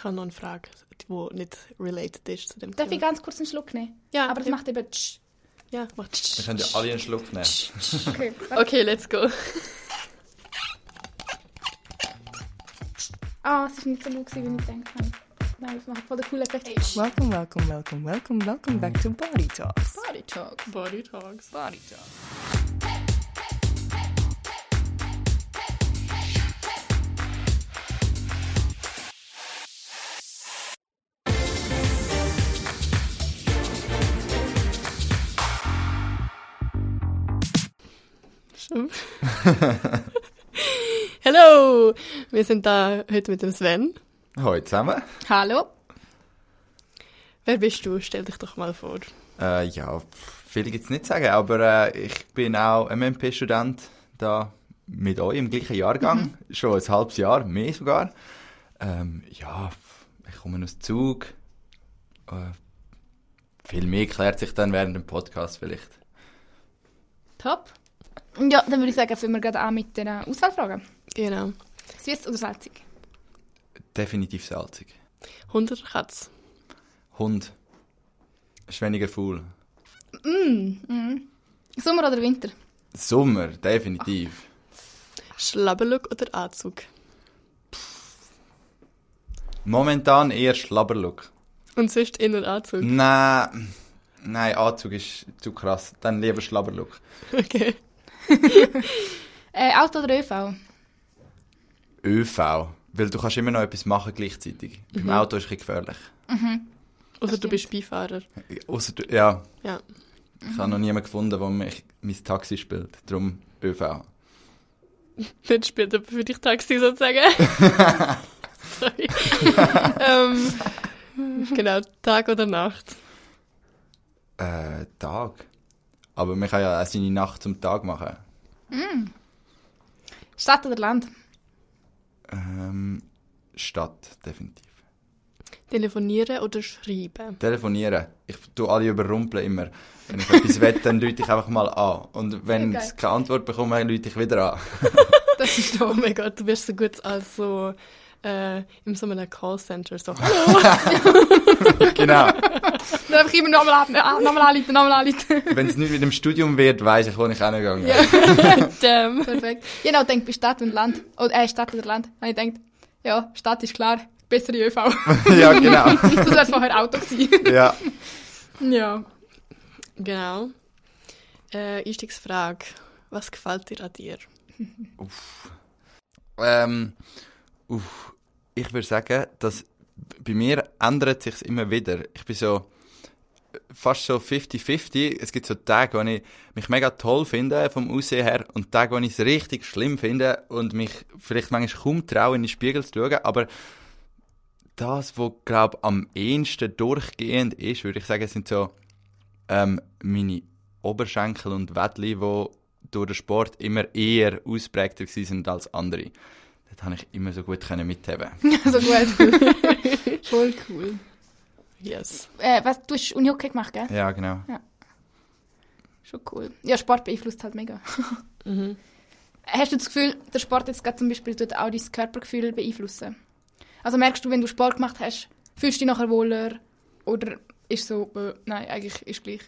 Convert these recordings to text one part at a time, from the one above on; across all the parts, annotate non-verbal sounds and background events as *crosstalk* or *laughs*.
Ich habe noch eine Frage, die nicht related ist zu dem Darf ich Thema. ganz kurz einen Schluck nehmen? Ja, Aber das ja. macht eben tsch. Ja, macht Wir können ja alle einen Schluck nehmen. Okay. *laughs* Okay, let's go. Ah, es war nicht so laut, gewesen, wie ich gedacht habe. Nein, das macht voll den coolen Effekt. Welcome, welcome, welcome, welcome, welcome back to Body Talks. Body Talk. Body Talks. Body Talks. Schon. *laughs* Hallo! Wir sind da heute mit dem Sven. Hallo zusammen. Hallo. Wer bist du? Stell dich doch mal vor. Äh, ja, viel gibt es nicht zu sagen, aber äh, ich bin auch MMP-Student da mit euch im gleichen Jahrgang. Schon ein halbes Jahr, mehr sogar. Ähm, ja, ich komme aus Zug. Äh, viel mehr klärt sich dann während dem Podcast vielleicht. Top. Ja, dann würde ich sagen, fangen wir gerade an mit den Auswahlfragen. Genau. Süß oder salzig? Definitiv salzig. Hund oder Katz? Hund. Ist weniger faul. Sommer oder Winter? Sommer, definitiv. Schlabberlook oder Anzug? Momentan eher Schlabberlook. Und sonst inner Anzug? Nein, nein, Anzug ist zu krass. Dann lieber Schlabberlook. *laughs* Okay. *laughs* Äh, Auto oder ÖV? ÖV. Weil du kannst immer noch etwas machen gleichzeitig. Beim Auto ist es ein bisschen gefährlich. Oder du bist Beifahrer. Ausser, du- ja, Ja. ich habe noch niemanden gefunden, der mich mein Taxi spielt. Darum ÖV. *laughs* Nicht spielt aber für dich Taxi sozusagen. *laughs* Sorry. ähm, genau, Tag oder Nacht? Äh, Tag. Aber man kann ja auch seine Nacht zum Tag machen. Stadt oder Land? Ähm, Stadt, definitiv. Telefonieren oder schreiben? Telefonieren. Ich tue alle überrumpeln immer. Wenn ich etwas will, dann rufe ich einfach mal an. Und wenn Sehr ich keine Antwort bekomme, dann rufe ich wieder an. *laughs* Das ist Oh mein Gott, du wirst so gut als so äh, in so einem Callcenter. So, *laughs* genau. Dann einfach immer nochmal äh, nochmal anrufen, nochmal anrufen. *laughs* Wenn es nicht mit dem Studium wird, weiss ich, wo ich hingegangen *laughs* damn. Perfekt. Genau, denkt bei Stadt und Land. Oder, äh, Stadt oder Land. Und ich denkt, ja, Stadt ist klar, bessere ÖV. ja, genau. das wäre vorher Auto gewesen. ja. ja. Genau. Äh, Einstiegsfrage. Was gefällt dir an dir? Ähm, uff, ich würde sagen, dass bei mir ändert sich immer wieder. Ich bin so äh, fast so 50-50. Es gibt so Tage, wo ich mich mega toll finde vom Aussehen her und Tage, wo ich es richtig schlimm finde und mich vielleicht manchmal kaum traue, in den Spiegel zu schauen. Aber das, was glaube am ehesten durchgehend ist, würde ich sagen, sind so ähm, meine Oberschenkel und Wädli, die durch den Sport immer eher ausprägter sind als andere. Das habe ich immer so gut können mitheben. *laughs* Also gut. *laughs* Voll cool. Yes. Äh, was, du hast Unihockey gemacht, gell? Ja, genau. Schon cool. Ja, Sport beeinflusst halt mega. *laughs* Mhm. Hast du das Gefühl, der Sport jetzt gerade zum Beispiel tut auch dein Körpergefühl beeinflussen? Also merkst du, wenn du Sport gemacht hast, fühlst du dich nachher wohler? Oder ist so, äh, nein, eigentlich ist gleich.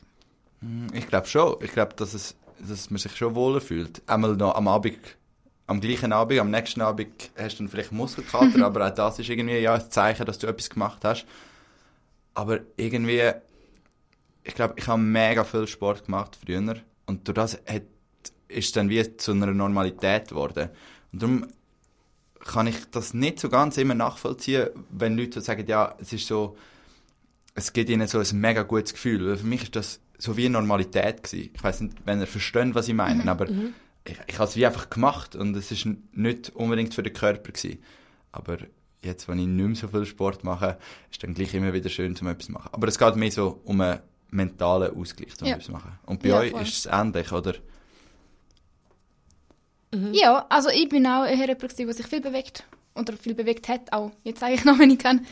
Hm, Ich glaube schon. Ich glaube, dass, es, dass man sich schon wohler fühlt. Einmal noch am Abend, am gleichen Abend, am nächsten Abend hast du dann vielleicht Muskelkater, aber auch das ist irgendwie ja, ein Zeichen, dass du etwas gemacht hast. Aber irgendwie, ich glaube, ich habe mega viel Sport gemacht früher und durch das hat, ist es dann wie zu einer Normalität geworden. Und darum kann ich das nicht so ganz immer nachvollziehen, wenn Leute sagen, ja, es ist so, es gibt ihnen so ein mega gutes Gefühl. Weil für mich ist das so wie eine Normalität gewesen. Ich weiß nicht, wenn ihr versteht, was ich meine, aber ich, ich habe es wie einfach gemacht und es ist nicht unbedingt für den Körper gewesen. Aber jetzt, wenn ich nicht mehr so viel Sport mache, ist dann gleich immer wieder schön, zum etwas zu machen. Aber es geht mehr so um einen mentalen Ausgleich, um Ja. etwas zu machen. Und bei Ja, euch voll. ist es ähnlich, oder? Ja, also ich bin auch eher jemand, der sich viel bewegt. Oder viel bewegt hat, auch jetzt eigentlich noch, *laughs* wenn ich kann.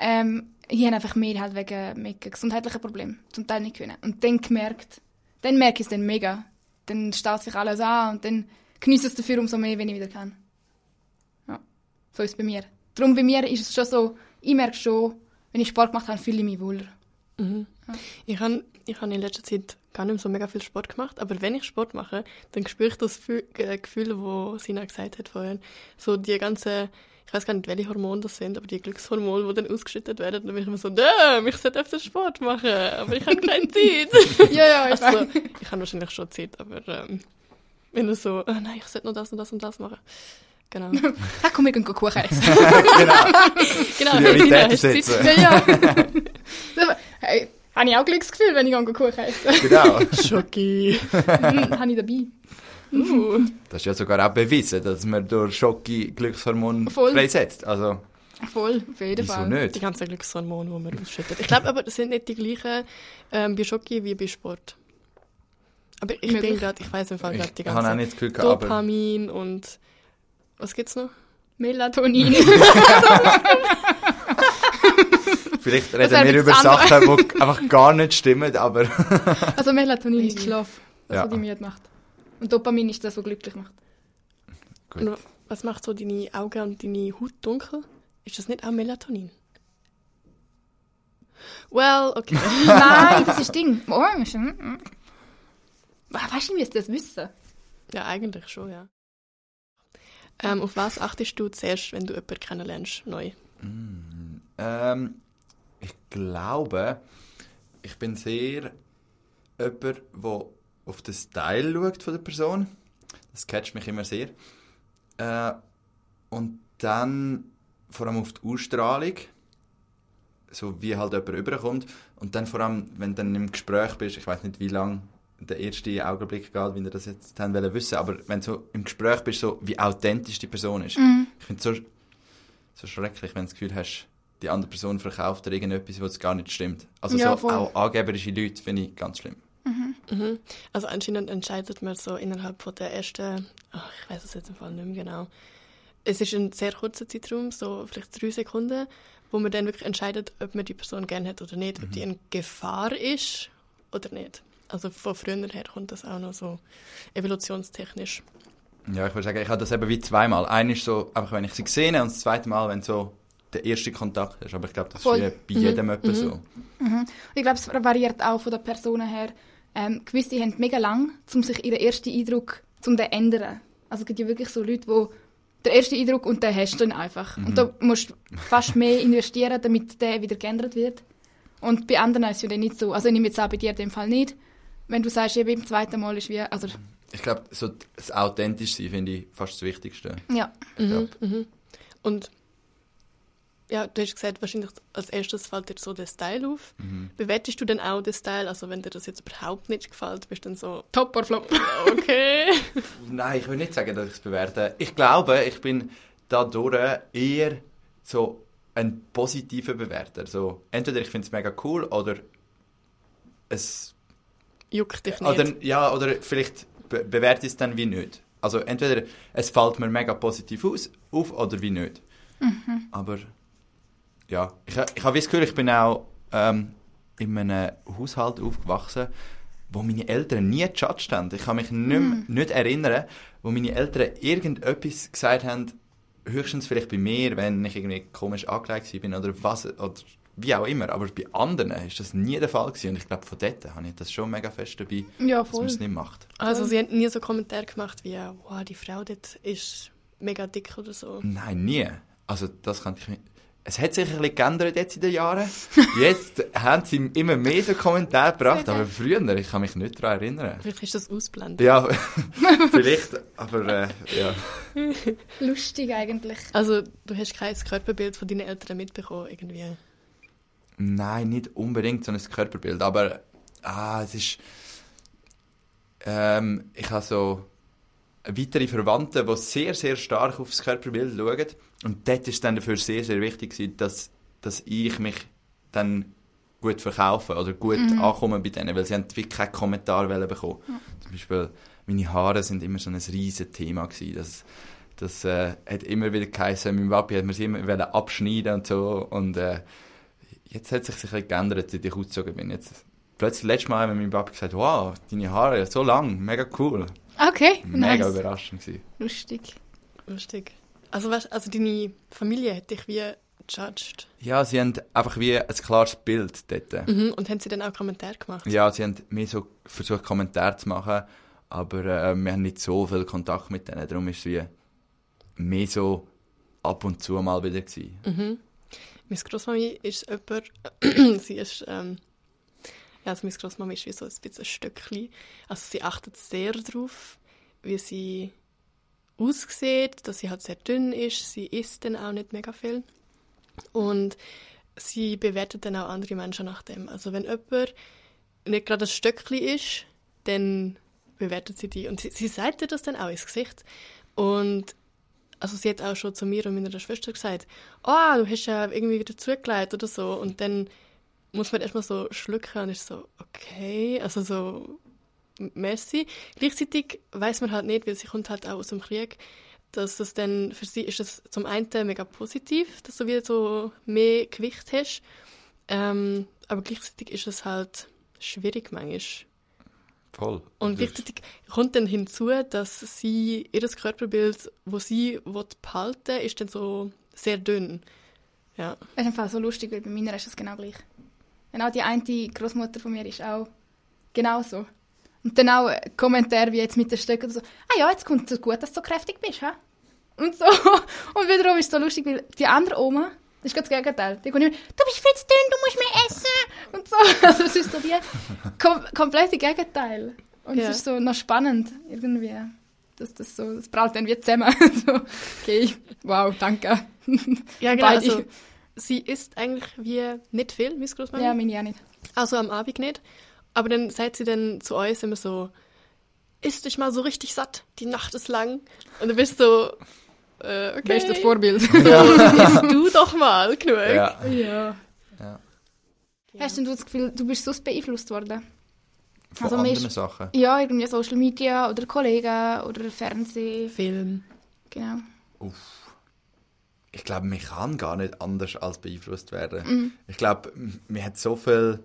Ähm, ich habe einfach mehr halt wegen, wegen gesundheitlichen Problemen zum Teil nicht können. Und dann gemerkt, dann merke ich es dann mega. Dann staut sich alles an und dann genieße es dafür umso mehr, wenn ich wieder kann. Ja, so ist es bei mir. Darum bei mir ist es schon so, ich merke schon, wenn ich Sport gemacht habe, fühle ich mich wohler. Mhm. Ich habe ich hab in letzter Zeit gar nicht mehr so mega viel Sport gemacht, aber wenn ich Sport mache, dann spüre ich das Fü- Gefühl, wo Sina gesagt hat vorhin. So die ganze, ich weiß gar nicht, welche Hormone das sind, aber die Glückshormone, die dann ausgeschüttet werden, dann bin ich immer so, damn, ich sollte öfter Sport machen, aber ich habe keine Zeit. *laughs* ja, ja, ich also, weiß. ich habe wahrscheinlich schon Zeit, aber ähm, wenn du so, oh nein, ich sollte noch das und das und das machen. Genau. *laughs* Ja, komm, wir gehen Kuchen essen. *laughs* genau. genau, Prioritäten setzen. ja, ja. hey, habe ich auch Glücksgefühl, wenn ich gehe Kuchen esse. genau. Schoki. Hm, habe ich dabei. Uh. Das ist ja sogar auch bewiesen, dass man durch Schocke Glückshormone Voll. freisetzt. Also, Voll, auf jeden wieso Fall. Die nicht? ganzen Glückshormone, die man ausschüttet. Ich glaube aber, das sind nicht die gleichen ähm, bei Schoki wie bei Sport. Aber ich Möglich. bin gerade, ich weiß im Fall gerade die Ich habe auch ganzen nicht das Gefühl gehabt, aber Dopamin und was gibt's noch? Melatonin. *laughs* vielleicht reden wir über. Sachen, die einfach gar nicht stimmen, aber also Melatonin ist Schlaf, das, Ja. was dich müde macht. Und Dopamin ist das, was glücklich macht. Gut. Und was macht so deine Augen und deine Haut dunkel? Ist das nicht auch Melatonin? Well, okay. *laughs* Nein, das ist Ding. Oh, mm, mm. Ah, Weißt du, ich müsste das wissen. ja, eigentlich schon, ja. Ähm, auf was achtest du zuerst, wenn du jemanden kennenlernst, neu? ähm, ich glaube, ich bin sehr jemand, der auf den Style schaut von der Person. Das catcht mich immer sehr. Äh, und dann vor allem auf die Ausstrahlung, so wie halt jemand rüberkommt. Und dann vor allem, wenn du dann im Gespräch bist, ich weiß nicht, wie lange der erste Augenblick geht, wie ihr das jetzt haben wollen wissen, aber wenn du so im Gespräch bist, so wie authentisch die Person ist. Ich finde es so, so schrecklich, wenn du das Gefühl hast, die andere Person verkauft dir irgendetwas, was gar nicht stimmt. Also Ja, so voll. auch angeberische Leute finde ich ganz schlimm. Mhm. Also anscheinend entscheidet man so innerhalb von der ersten, ach, ich weiß es jetzt im Fall nicht mehr genau. Es ist ein sehr kurzer Zeitraum, so vielleicht drei Sekunden, wo man dann wirklich entscheidet, ob man die Person gerne hat oder nicht, ob die eine Gefahr ist oder nicht. Also von früher her kommt das auch noch so evolutionstechnisch. Ja, ich würde sagen, ich habe das eben wie zweimal. Einer ist so, einfach wenn ich sie sehe und das zweite Mal, wenn so der erste Kontakt ist. Aber ich glaube, das Voll. ist bei jedem etwa so. Und ich glaube, es variiert auch von den Personen her. Ähm, gewisse haben mega lang, um sich ihren ersten Eindruck zu ändern. Also es gibt ja wirklich so Leute, die der erste Eindruck und den hast du dann einfach. Und da musst du fast mehr investieren, damit der wieder geändert wird. Und bei anderen ist es ja dann nicht so. Also ich nehme jetzt auch bei dir in dem Fall nicht. Wenn du sagst, eben beim zweiten Mal ist wie, also Ich glaube, so das authentisch sein finde ich fast das Wichtigste. ja. Ich glaub. Und ja, du hast gesagt, wahrscheinlich als erstes fällt dir so der Style auf. Bewertest du denn auch den Style? Also wenn dir das jetzt überhaupt nicht gefällt, bist du dann so, Top or flop. *laughs* okay. Nein, ich will nicht sagen, dass ich es bewerte. Ich glaube, ich bin dadurch eher so ein positiver Bewerter. So, entweder ich finde es mega cool oder es Juckt dich nicht. Oder, ja, oder vielleicht be bewerte ich es dann wie nicht. Also entweder es fällt mir mega positiv aus, auf oder wie nicht. Aber ja, ich, ha- ich habe das Gefühl, ich bin auch ähm, in einem Haushalt aufgewachsen, wo meine Eltern nie gejudged haben. Ich kann mich nicht, mehr- nicht erinnern, wo meine Eltern irgendetwas gesagt haben, höchstens vielleicht bei mir, wenn ich irgendwie komisch angelegt bin oder was, oder wie auch immer. Aber bei anderen ist das nie der Fall gewesen. Und ich glaube, von dort habe ich das schon mega fest dabei, Ja, dass man es nicht macht. Also sie haben nie so Kommentare gemacht wie, wow, die Frau dort ist mega dick oder so. Nein, nie. Also das kann ich mir... Es hat sich ein bisschen geändert jetzt in den Jahren. *laughs* Jetzt haben sie immer mehr so Kommentare gebracht, aber früher, ich kann mich nicht daran erinnern. Vielleicht ist das ausblendet. Ja, *laughs* vielleicht, aber äh, ja. Lustig eigentlich. Also du hast kein Körperbild von deinen Eltern mitbekommen irgendwie. Nein, nicht unbedingt so ein Körperbild, aber ah, es ist... Ähm, ich habe so weitere Verwandte, die sehr, sehr stark aufs Körperbild schauen. Und dort ist es dann dafür sehr, sehr wichtig, gewesen, dass, dass ich mich dann gut verkaufe oder gut ankomme bei denen, weil sie haben wirklich keinen Kommentar wollen bekommen. Zum Beispiel, meine Haare sind immer so ein riesen Thema gewesen. Das, das äh, hat immer wieder geheißen, mein Papi hat mir sie immer abschneiden und so. Und äh, jetzt hat sich ein bisschen geändert, seit ich ausgezogen bin. Jetzt, plötzlich, letztes Mal hat mein Papi gesagt, wow, deine Haare, so lang, mega cool. Okay, Mega nice. überraschend gewesen. Lustig. Lustig. Also, weißt, also deine Familie hat dich wie judged. Ja, sie haben einfach wie ein klares Bild dort. Mhm. Und haben sie dann auch Kommentare gemacht? Ja, sie haben mir so versucht, Kommentare zu machen, aber äh, wir haben nicht so viel Kontakt mit denen. Darum ist es wie mehr so ab und zu mal wieder gewesen. Mhm. Meine Großmami ist jemand, *clears throat* sie ist, ähm, ja, also meine Großmami ist wie so ein bisschen ein Stückchen. Also sie achtet sehr darauf, wie sie aussieht, dass sie halt sehr dünn ist. Sie isst dann auch nicht mega viel. Und sie bewertet dann auch andere Menschen nach dem. Also wenn jemand nicht gerade ein Stöckchen ist, dann bewertet sie die. Und sie, sie sagt dir das dann auch ins Gesicht. Und also sie hat auch schon zu mir und meiner Schwester gesagt, oh, du hast ja irgendwie wieder zugelegt oder so. Und dann muss man erstmal so schlucken und ist so, okay, also so, merci. Gleichzeitig weiß man halt nicht, weil sie kommt halt auch aus dem Krieg, dass das dann für sie ist das zum einen mega positiv, dass du wieder so mehr Gewicht hast, ähm, aber gleichzeitig ist es halt schwierig manchmal. Voll. Und gleichzeitig kommt dann hinzu, dass sie, ihr Körperbild, das sie behalten will, ist dann so sehr dünn. Ja. Das ist einfach so lustig, weil bei meiner ist das genau gleich. Genau die eine Großmutter von mir ist auch genau so. Und dann auch ein Kommentar wie jetzt mit den Stöcken so, ah ja, jetzt kommt es gut, dass du so kräftig bist, hä? Und so. *laughs* Und wiederum ist es so lustig, weil die andere Oma, das ist ganz das Gegenteil. Die kommt immer, du bist viel zu dünn, du musst mehr essen. Und so. *laughs* Also es ist so die kom komplette Gegenteil. Und Ja. es ist so noch spannend, irgendwie. Dass das so, das prallt dann wie zusammen. *laughs* so, okay, wow, danke. Ja, genau. Also, sie isst eigentlich wie nicht viel, meine Großmama. Ja, meine auch nicht. Also am Abend nicht. Aber dann sagt sie dann zu uns immer so, isst dich mal so richtig satt, die Nacht ist lang. Und du bist so, äh, okay. Ist das Vorbild? *laughs* So, isst du doch mal genug. Ja. ja. ja. Hast denn du das Gefühl, du bist sonst beeinflusst worden? Von Also, anderen ist- Sachen. Ja, irgendwie Social Media oder Kollegen oder Fernsehen. Film. Genau. Ich glaube, man kann gar nicht anders als beeinflusst werden. Mhm. Ich glaube, man hat so viel.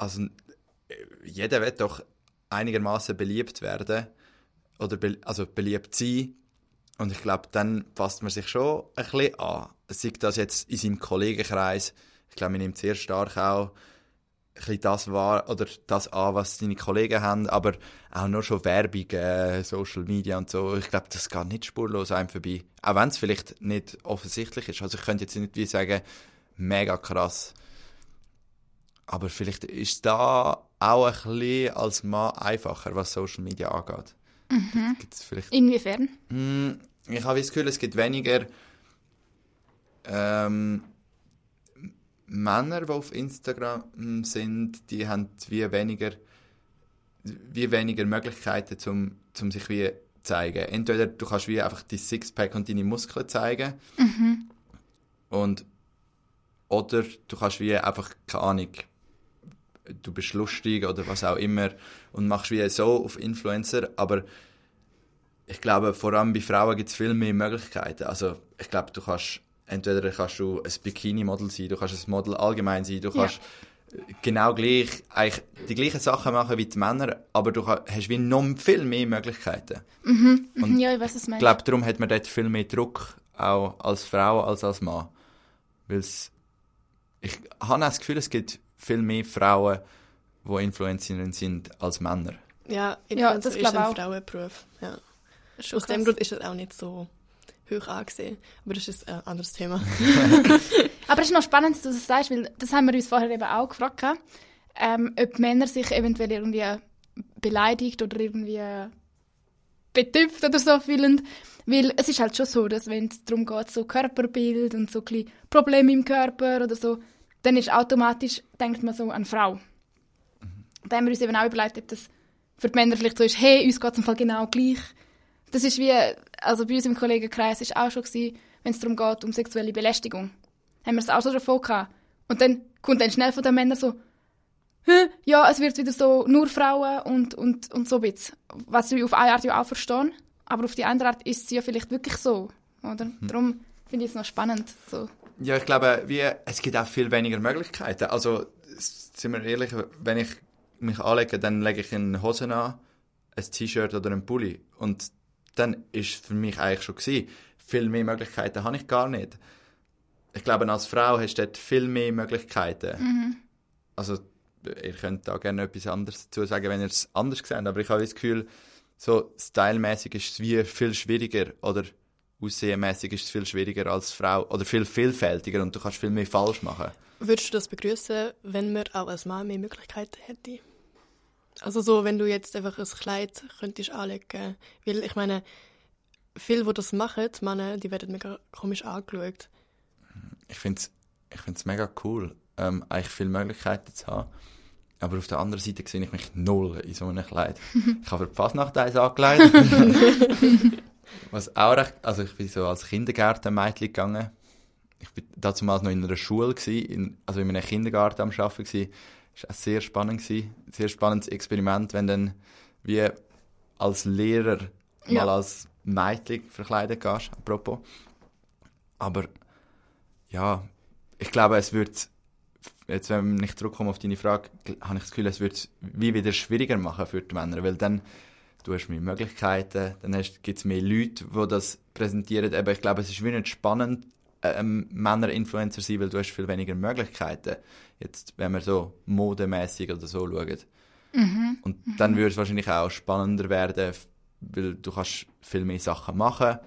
Also, äh, jeder wird doch einigermaßen beliebt werden. Oder be also beliebt sein. Und ich glaube, dann passt man sich schon ein bisschen an. Sei das jetzt in seinem Kollegenkreis. Ich glaube, man nimmt sehr stark auch das wahr oder das an, was seine Kollegen haben, aber auch nur schon Werbung, äh, Social Media und so. Ich glaube, das geht nicht spurlos einem vorbei. Auch wenn es vielleicht nicht offensichtlich ist. Also ich könnte jetzt nicht wie sagen, mega krass. Aber vielleicht ist da auch ein bisschen als Mann einfacher, was Social Media angeht. Gibt's vielleicht Inwiefern? Mm, Ich habe das Gefühl, es gibt weniger ähm, Männer, die auf Instagram sind, die haben wie weniger, wie weniger Möglichkeiten, zum, zum sich wie zeigen. Entweder du kannst wie einfach dein Sixpack und deine Muskeln zeigen und oder du kannst wie einfach, keine Ahnung, du bist lustig oder was auch immer und machst wie so auf Influencer, aber ich glaube, vor allem bei Frauen gibt es viel mehr Möglichkeiten. Also ich glaube, du kannst entweder kannst du ein Bikini-Model sein, du kannst ein Model allgemein sein, du Ja. kannst genau gleich eigentlich die gleichen Sachen machen wie die Männer, aber du hast wie noch viel mehr Möglichkeiten. Und ja, ich weiß, was du ich meinst. glaube, darum hat man dort viel mehr Druck, auch als Frau als als Mann. Weil's, ich habe das Gefühl, es gibt viel mehr Frauen, die Influencerinnen sind, als Männer. Ja, Ja, Influencer das ist ein auch. Frauenberuf. Ja. Aus dem krass. Grund ist es auch nicht so hoch angesehen. Aber das ist ein anderes Thema. *laughs* Aber es ist noch spannend, dass du das sagst, weil das haben wir uns vorher eben auch gefragt, ähm, ob Männer sich eventuell irgendwie beleidigt oder irgendwie betüpft oder so fühlen. Weil es ist halt schon so, dass wenn es darum geht, so Körperbild und so ein bisschen Probleme im Körper oder so, dann ist automatisch, denkt man so an Frau. Da haben wir uns eben auch überlegt, ob das für die Männer vielleicht so ist, hey, uns geht es im Fall genau gleich. Das ist wie, also bei uns im Kollegenkreis ist auch schon gewesen, wenn es darum geht, um sexuelle Belästigung. Haben wir es auch so davon gehabt. Und dann kommt dann schnell von den Männern so, «Hä? ja, es wird wieder so nur Frauen und, und, und so ein bisschen. Was ich auf eine Art ja auch verstehen, aber auf die andere Art ist es ja vielleicht wirklich so, oder? Darum finde ich es noch spannend, so. Ja, ich glaube, wie, es gibt auch viel weniger Möglichkeiten. Also, sind wir ehrlich, wenn ich mich anlege, dann lege ich eine Hose an, ein T-Shirt oder einen Pulli. Und dann ist es für mich eigentlich schon gewesen. viel mehr Möglichkeiten habe ich gar nicht. Ich glaube, als Frau hast du dort viel mehr Möglichkeiten. Also, ihr könnt da gerne etwas anderes dazu sagen, wenn ihr es anders seht, aber ich habe das Gefühl, so stylmäßig ist es wie viel schwieriger oder aussehmäßig ist es viel schwieriger als Frau oder viel vielfältiger und du kannst viel mehr falsch machen. Würdest du das begrüßen, wenn man auch als Mann mehr Möglichkeiten hätte? Also so, wenn du jetzt einfach ein Kleid könntest anlegen, weil ich meine, viele, die das machen, Männer, die werden mega komisch angeschaut. Ich finde es ich find's mega cool, ähm, eigentlich viele Möglichkeiten zu haben. Aber auf der anderen Seite sehe ich mich null in so einem Kleid. *laughs* ich habe für die Fasnacht eins angelegt. *laughs* Was auch recht, also ich bin so als Kindergartenmädchen gegangen. Ich bin damals noch in einer Schule gewesen, in, also in einem Kindergarten am Arbeiten gewesen. Das war sehr spannend gewesen. Ein sehr spannendes Experiment, wenn dann wie als Lehrer Ja. mal als Mädchen verkleidet gehst, apropos. Aber ja, ich glaube, es wird, jetzt wenn ich zurückkomme auf deine Frage, habe ich das Gefühl, es wird es wie wieder schwieriger machen für die Männer, weil dann du hast mehr Möglichkeiten, dann gibt es mehr Leute, die das präsentieren. Aber ich glaube, es ist wie nicht spannend, ähm, Männer-Influencer sein, weil du hast viel weniger Möglichkeiten. Jetzt, wenn wir so modemäßig oder so schauen. Und dann würde es wahrscheinlich auch spannender werden, weil du kannst viel mehr Sachen machen,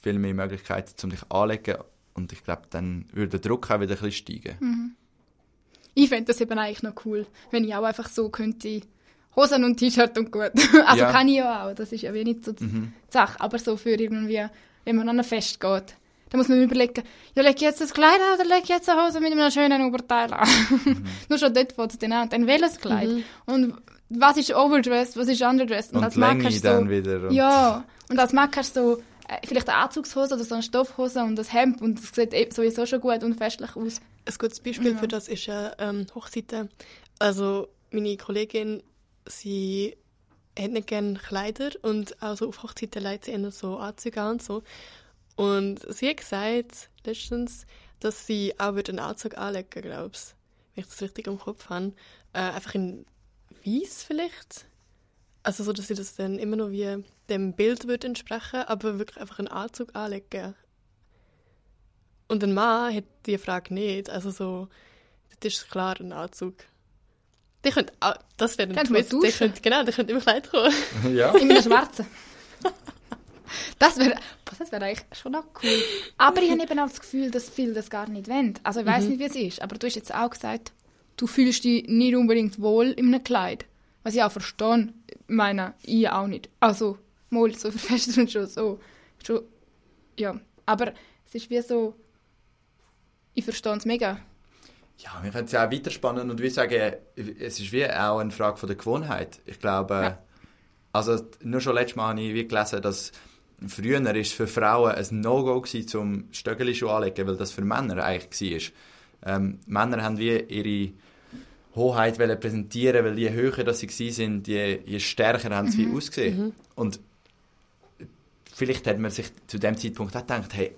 viel mehr Möglichkeiten, um dich anzulegen. Und ich glaube, dann würde der Druck auch wieder ein bisschen steigen. Ich fände das eben eigentlich noch cool, wenn ich auch einfach so könnte, Hosen und T-Shirt und gut. *laughs* also Ja. kann ich ja auch, das ist ja wie nicht so die Sache. Aber so für irgendwie, wenn man an ein Fest geht, dann muss man überlegen, ja, leg ich jetzt das Kleid an oder leg ich jetzt eine Hose mit einem schönen Oberteil an? *laughs* Nur schon dort fängt es dann an. Und dann welches Kleid? Und was ist overdressed, was ist underdressed? Und als die Mann Länge hast dann so, wieder. Und Ja, und als Mann hast du so, äh, vielleicht eine Anzugshose oder so eine Stoffhose und das Hemd und das sieht eh sowieso schon gut und festlich aus. Ein gutes Beispiel Ja. für das ist ja ähm, Hochzeiten. Also meine Kollegin, sie hat nicht gerne Kleider und auch auf Hochzeiten leitet sie eher so Anzüge an und so. Und sie hat gesagt letztens, dass sie auch würde einen Anzug anlegen glaube ich. Wenn ich das richtig im Kopf habe. Äh, einfach in weiß vielleicht. Also so, dass sie das dann immer noch wie dem Bild würde entsprechen, aber wirklich einfach einen Anzug anlegen. Und ein Mann hat die Frage nicht. Also so, das ist klar ein Anzug. Die könnt, au- das wäre ein Twist. Die könnt, genau, die könnt immer Kleid kommen. *laughs* ja. In einem schwarzen. *laughs* Das wäre das wär eigentlich schon noch cool. Aber ich habe eben auch das Gefühl, dass viele das gar nicht wollen. Also ich weiß nicht, wie es ist, aber du hast jetzt auch gesagt, du fühlst dich nicht unbedingt wohl in einem Kleid. Was ich auch verstehe. Meine, ich auch nicht. Also, mal so für Feste und schon so. Schon, ja, aber es ist wie so, ich verstehe es mega. Ja, wir können es ja auch weiterspannen und wir sagen, es ist wie auch eine Frage von der Gewohnheit. Ich glaube, Ja. also nur schon letztes Mal habe ich wie gelesen, dass früher ist es für Frauen ein No-Go gewesen, zum Stöckelschuh anlegen, weil das für Männer eigentlich war. Ähm, Männer haben wie ihre Hoheit wollen präsentieren, weil je höher dass sie sind, je, je stärker haben sie wie ausgesehen. Und vielleicht hat man sich zu dem Zeitpunkt auch gedacht, hey,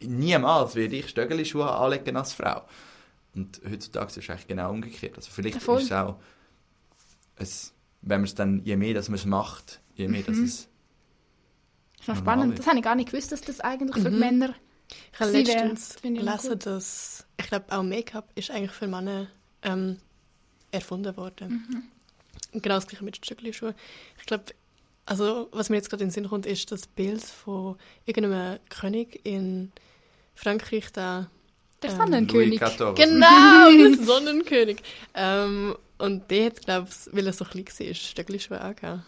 niemals werde ich Stöckelschuhe anlegen als Frau. Und heutzutage ist es eigentlich genau umgekehrt. Also vielleicht Voll. ist es auch, es, wenn man es dann, je mehr dass man es macht, je mehr dass es Das ist spannend. ist. Das habe ich gar nicht gewusst, dass das eigentlich für Mhm. Männer Ich habe Sie wär- letztens noch gelesen, dass ich glaube auch Make-up ist eigentlich für Männer ähm, erfunden worden. Mhm. Genau das gleiche mit Stöckelschuhen. Ich glaube, also was mir jetzt gerade in den Sinn kommt, ist das Bild von irgendeinem König in Frankreich da. Der Ähm, Sonnenkönig. Genau, der *laughs* Sonnenkönig. Ähm, und der hat, glaube ich, weil er so klein war, Stöckelschuhe angehört.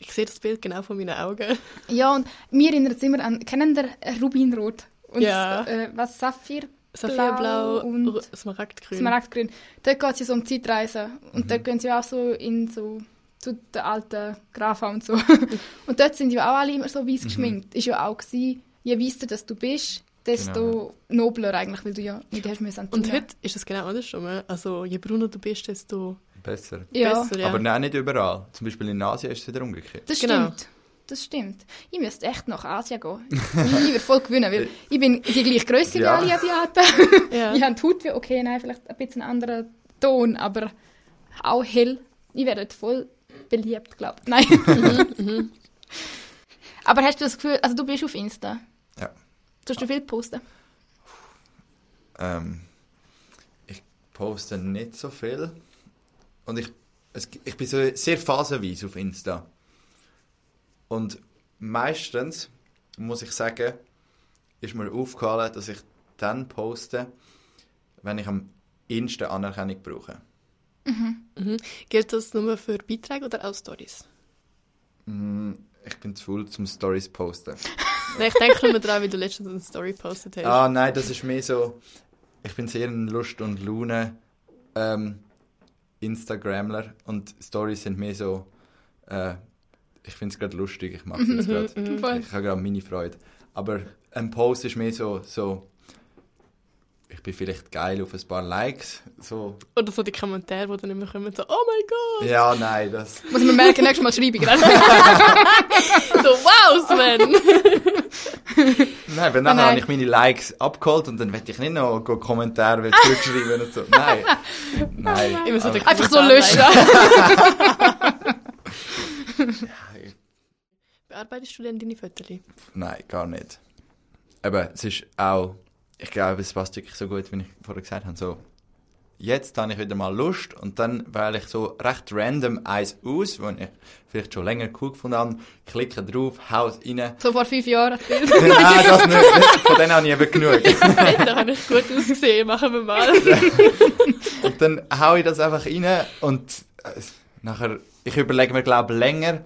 Ich sehe das Bild genau vor meinen Augen. *laughs* Ja, und mir erinnert es immer an, kennen der Rubinrot? Und Ja. äh, was, Saphir? Saphir-Blau, und R- Smaragdgrün. Smaragdgrün. Dort geht es ja so um Zeitreisen. Und Mhm. dort gehen sie auch so in so zu den alten Grafen und so. *laughs* und dort sind ja auch alle immer so Mhm. weiß geschminkt. Ist ja auch gewesen, je weißer dass du bist, desto Genau. nobler eigentlich, weil du ja nicht hast müssen Und heute ist es genau andersrum. Also je brauner du bist, desto besser. ja, besser. Ja. Aber nein, nicht überall. Zum Beispiel in Asien ist es wieder umgekehrt. das Genau. stimmt. Das stimmt. Ich müsste echt nach Asien gehen. ich würde voll gewinnen, weil *laughs* ich bin die gleiche Größe Ja. wie alle Asiaten. ja. Ich habe die Haut wie, okay, nein, vielleicht ein bisschen anderen Ton, aber auch hell. Ich werde dort voll beliebt, glaube ich. Nein. *laughs* Aber hast du das Gefühl, also du bist auf Insta? Ja. Tust du viel posten? Ähm, ich poste nicht so viel. Und ich, es, ich bin so sehr phasenweise auf Insta. Und meistens, muss ich sagen, ist mir aufgefallen, dass ich dann poste, wenn ich am ehesten Anerkennung brauche. Mhm. Gilt das nur für Beiträge oder auch Stories? Mm, Ich bin zu faul zum Stories posten. *laughs* Nein, ich denke nur daran, wie du letztens eine Story gepostet hast. Ah, nein, das ist mehr so. Ich bin sehr ein Lust und Laune ähm, Instagramler und Stories sind mehr so. Äh, ich finde es gerade lustig, ich mache es gerade. Ich habe gerade meine Freude. Aber ein Post ist mehr so, so. Ich bin vielleicht geil auf ein paar Likes. So. Oder so die Kommentare, die dann immer kommen, so, oh mein Gott! Ja, nein, das. Muss man merken, nächstes Mal schreibe ich. *laughs* So, wow, Sven! *laughs* Nein, weil Nein, dann nein. habe ich meine Likes abgeholt und dann werde ich nicht noch go Kommentare zurückschreiben und so. Nein. Nein. *laughs* Immer so Also- Einfach so löschen. Bearbeitest du denn deine Fotos? Nein, gar nicht. Aber es ist auch, ich glaube, es passt wirklich so gut, wie ich vorher gesagt habe, so, jetzt habe ich wieder mal Lust und dann wähle ich so recht random eins aus, das ich vielleicht schon länger cool gefunden habe, klicke drauf, hau es rein. So vor fünf Jahren das Bild. Nein, das nicht, *laughs* von denen habe ich eben genug. Da habe ich gut ausgesehen, machen wir mal. *laughs* Und dann hau ich das einfach rein und äh, nachher, ich überlege mir, glaube ich, länger,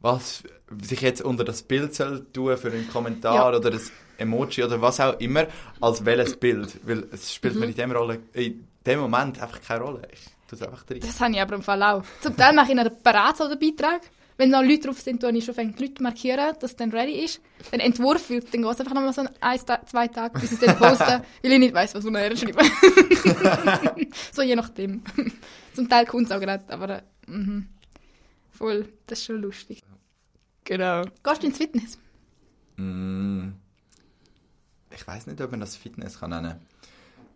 was sich jetzt unter das Bild soll tun für einen Kommentar Ja. oder das Emoji oder was auch immer, als welches Bild. Weil es spielt mir in dem, Rolle, in dem Moment einfach keine Rolle. Ich tue es einfach drin. Das habe ich aber im Fall auch. Zum Teil mache ich einen Parat oder Beitrag. Wenn noch Leute drauf sind, tue ich schon fängt die Leute markieren, dass es dann ready ist. Wenn Entwurf wird, dann geht es einfach nochmal so ein, zwei Tage, bis ich es dann poste, *laughs* weil ich nicht weiss, was ich nachher schreibe. *laughs* so je nachdem. Zum Teil kommt es auch gerade, aber äh, mhm. voll, das ist schon lustig. Genau. Gehst du ins Fitness? Mm, ich weiß nicht, ob man das Fitness kann nennen kann.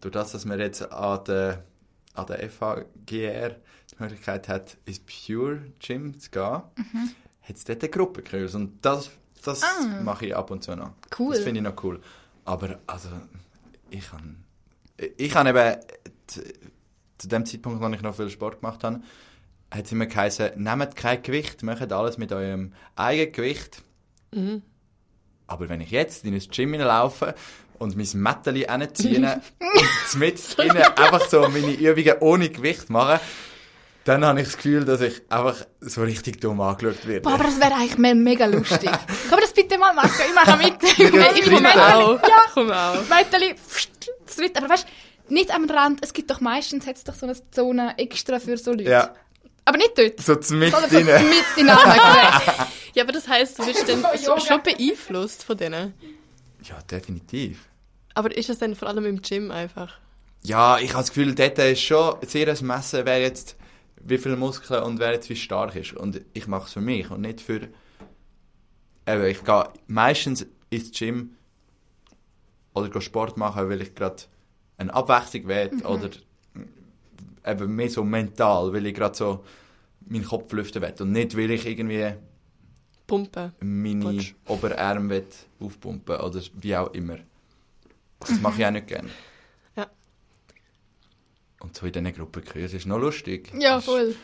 Durch das, dass man jetzt an der, an der FHGR die Möglichkeit hat, ins Pure Gym zu gehen, hat es dort einen Gruppenkurs. Und das, das Ah. mache ich ab und zu noch. Cool. Das finde ich noch cool. Aber also, ich habe ich eben zu dem Zeitpunkt, als ich noch viel Sport gemacht habe, hat es immer geheißen, nehmt kein Gewicht, macht alles mit eurem eigenen Gewicht. Mhm. Aber wenn ich jetzt in ein Gym laufe und mein Mätteli hinziehe *laughs* und mit innen einfach so meine Übungen ohne Gewicht mache, dann habe ich das Gefühl, dass ich einfach so richtig dumm angeschaut werde. Boah, aber das wäre eigentlich me mega lustig. *laughs* Kann man das bitte mal machen? Ich mache mit. Ich komme. Auch. Ja, Komm auch. Pfst, das dritte. Aber weißt du, nicht am Rand. Es gibt doch meistens hat's doch so eine Zone extra für so Leute. Ja, Aber nicht dort. so mit drinnen. mit dynamisch. Ja, aber das heisst, du wirst dann *laughs* so, schon beeinflusst von denen. Ja, definitiv. Aber ist das dann vor allem im Gym einfach? Ja, ich habe das Gefühl, dort ist schon sehr ein Messen, wer jetzt wie viele Muskeln und wer jetzt wie stark ist. Und ich mache es für mich und nicht für... Eben, ich gehe meistens ins Gym oder gehe Sport machen, weil ich gerade eine Abwechslung will oder eben mehr so mental, weil ich gerade so meinen Kopf lüften will und nicht, weil ich irgendwie Pumpen. meine Willst. Oberarme will aufpumpen oder wie auch immer. Das mache ich auch nicht gerne. *laughs* Ja. Und so in diesen Gruppenkursen ist noch lustig. Ja, Kannst- voll.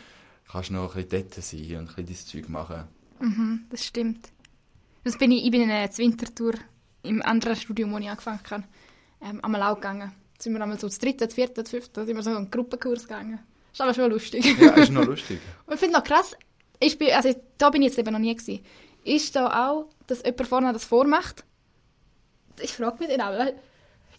Kannst noch ein bisschen dort sein und ein bisschen dein Zeug machen. Mhm, das stimmt. Das bin ich, ich bin in einer Wintertour im anderen Studium, wo ich angefangen habe, ähm, einmal auch gegangen. Sind wir einmal so das dritte, das vierte, das fünfte, da sind wir so einen Gruppenkurs gegangen. Das ist aber schon lustig. Ja, ist noch lustig. *laughs* Und ich finde noch krass, ich bin, also da bin ich jetzt eben noch nie gewesen. Ist da auch, dass jemand vorne das vormacht? Ich frage mich den auch, weil,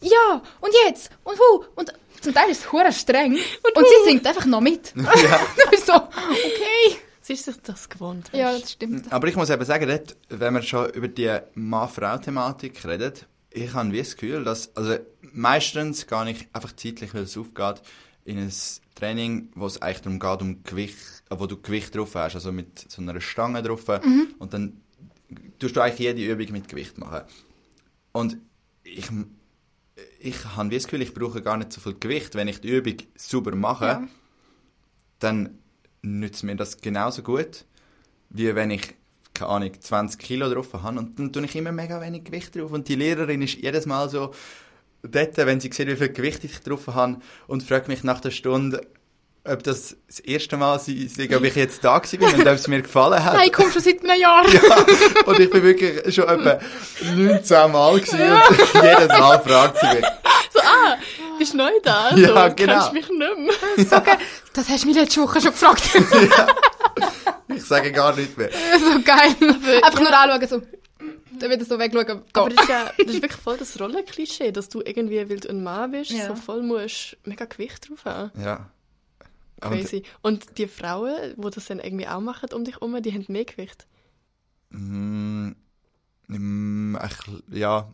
ja, und jetzt, und wo, und zum Teil ist es hure streng, *laughs* und, sie singt einfach noch mit. *laughs* Ja. so, okay. Sie ist sich das gewohnt. Ja, weisst. das stimmt. Aber ich muss eben sagen, dort, wenn wir schon über die Mann-Frau-Thematik reden, ich habe wie das Gefühl, dass, also meistens gehe ich einfach zeitlich, weil es aufgeht, in ein Training, wo es eigentlich darum geht, um Gewicht, äh, wo du Gewicht drauf hast, also mit so einer Stange drauf. Und dann tust du eigentlich jede Übung mit Gewicht machen. Und ich, ich habe wie das Gefühl, ich brauche gar nicht so viel Gewicht. Wenn ich die Übung sauber mache, Ja. dann nützt mir das genauso gut, wie wenn ich, keine Ahnung, 20 Kilo drauf habe und dann tue ich immer mega wenig Gewicht drauf und die Lehrerin ist jedes Mal so dort, wenn sie sieht, wie viel Gewicht ich drauf habe und fragt mich nach der Stunde, ob das das erste Mal sei, sei, ob ich jetzt da gewesen bin und ob es mir gefallen hat. Nein, ich komme schon seit einem Jahr. Ja, und ich bin wirklich schon etwa 19 Mal gewesen und *laughs* jedes Mal fragt sie mich. So, ah, bist du neu da? Ja, so, genau. Kennst du mich nicht mehr? so. Das hast du mich letzte Woche schon gefragt. *laughs* Ich sage gar nicht mehr. *laughs* so geil. Einfach nur anschauen, so. Dann wieder so wegschauen. Aber das ist ja *laughs* das ist wirklich voll das Rollenklischee, dass du irgendwie, weil du ein Mann bist, Ja. so voll musst mega Gewicht drauf haben. Ja. Und, Crazy. Und die Frauen, die das dann irgendwie auch machen um dich herum, die haben mehr Gewicht. mm, mm, ich, ja,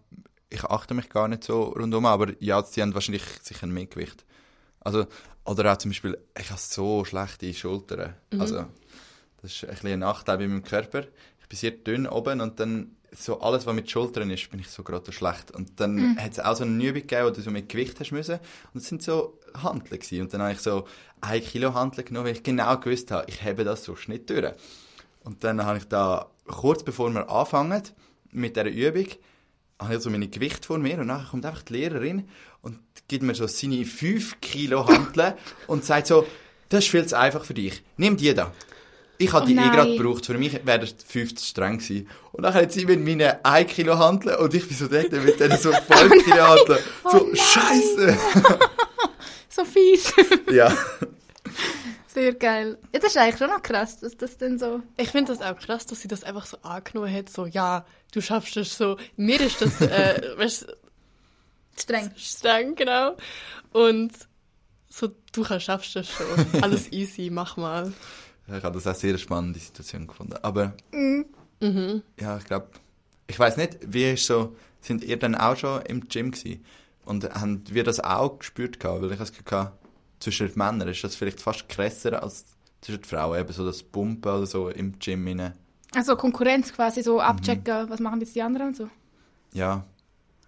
ich achte mich gar nicht so rundum, aber ja, sie haben wahrscheinlich sicher mehr Gewicht. Also, oder auch zum Beispiel, ich habe so schlechte Schultern. Also, das ist ein bisschen ein Nachteil bei meinem Körper. Ich bin sehr dünn oben und dann so alles, was mit Schultern ist, bin ich so gerade schlecht. Und dann hat es auch so eine Übung gegeben, wo du so mit Gewicht hast müssen. Und es sind so Hanteln gewesen. Und dann habe ich so ein Kilo Hanteln genommen, weil ich genau gewusst habe, ich habe das sonst nicht durch. Und dann habe ich da, kurz bevor wir anfangen mit dieser Übung, habe ich so meine Gewicht vor mir und nachher kommt einfach die Lehrerin gibt mir so seine 5 Kilo Hanteln *laughs* und sagt so, das ist viel zu einfach für dich. Nimm die da. Ich habe Oh die eh nein. gerade gebraucht. Für mich wäre das 50 streng gewesen. Und dann hat sie mit meinen 1 Kilo Hanteln und ich bin so dort mit denen so *laughs* 5 Kilo Hanteln. So, Oh Scheiße. *laughs* So fies. ja. Sehr geil. Ja, das ist eigentlich schon noch krass, dass das dann so... Ich finde das auch krass, dass sie das einfach so angenommen hat, so, ja, du schaffst es so. Mir ist das, äh, weißt, Streng. streng, genau. Und so, du kannst, schaffst das schon. *laughs* Alles easy, mach mal. Ich habe das auch sehr spannende Situation gefunden. Aber Mhm. ja, ich glaube, ich weiß nicht, wie ist so, sind ihr dann auch schon im Gym gewesen? Und haben wir das auch gespürt gehabt? Weil ich habe das Gefühl gehabt, zwischen den Männern ist das vielleicht fast krasser als zwischen den Frauen, eben so das Pumpen oder so im Gym rein. Also Konkurrenz quasi so abchecken, was machen jetzt die anderen und so. Ja,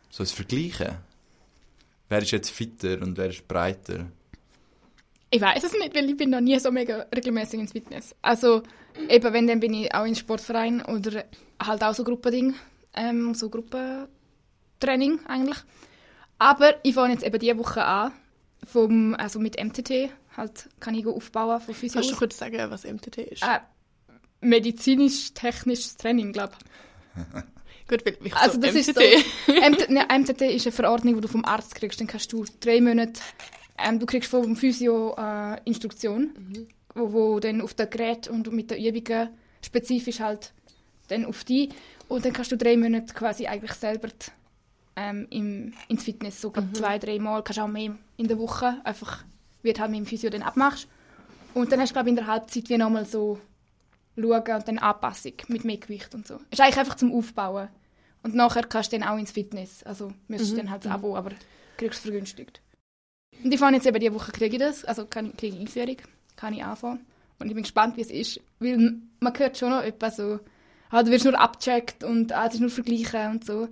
so das Vergleichen. Wer ist jetzt fitter und wer ist breiter? Ich weiß es nicht, weil ich bin noch nie so mega regelmäßig ins Fitness. Also eben, wenn, dann bin ich auch ins Sportverein oder halt auch so Gruppending, ähm, so Gruppentraining eigentlich. Aber ich fange jetzt eben diese Woche an, vom, also mit MTT, halt kann ich go aufbauen von Physio Kannst du kurz sagen, was MTT ist? Äh, medizinisch-technisches Training, glaube *laughs* Gut, weil ich Also so das ist MTT. so, MT, *laughs* ne, MTT ist eine Verordnung, die du vom Arzt kriegst. Dann kannst du drei Monate, ähm, du kriegst vom Physio äh, Instruktion, wo, wo dann auf das Gerät und mit den Übungen spezifisch halt dann auf die und dann kannst du drei Monate quasi eigentlich selber ähm, im, ins Fitness, so glaub, zwei, drei Mal, kannst auch mehr in der Woche, einfach wie du halt mit dem Physio dann abmachst. Und dann hast du glaube in der Halbzeit wie nochmal so schauen und dann Anpassung mit mehr Gewicht und so. Ist eigentlich einfach zum Aufbauen. Und nachher kannst du dann auch ins Fitness. Also müsstest du dann halt das Abo, aber kriegst es vergünstigt. Und ich fange jetzt eben diese Woche kriege ich das, also kann kriege ich Einführung, kann ich anfangen. Und ich bin gespannt, wie es ist, weil man hört schon noch etwas so, ah, du wirst nur abgecheckt und ah, es ist nur vergleichen und so.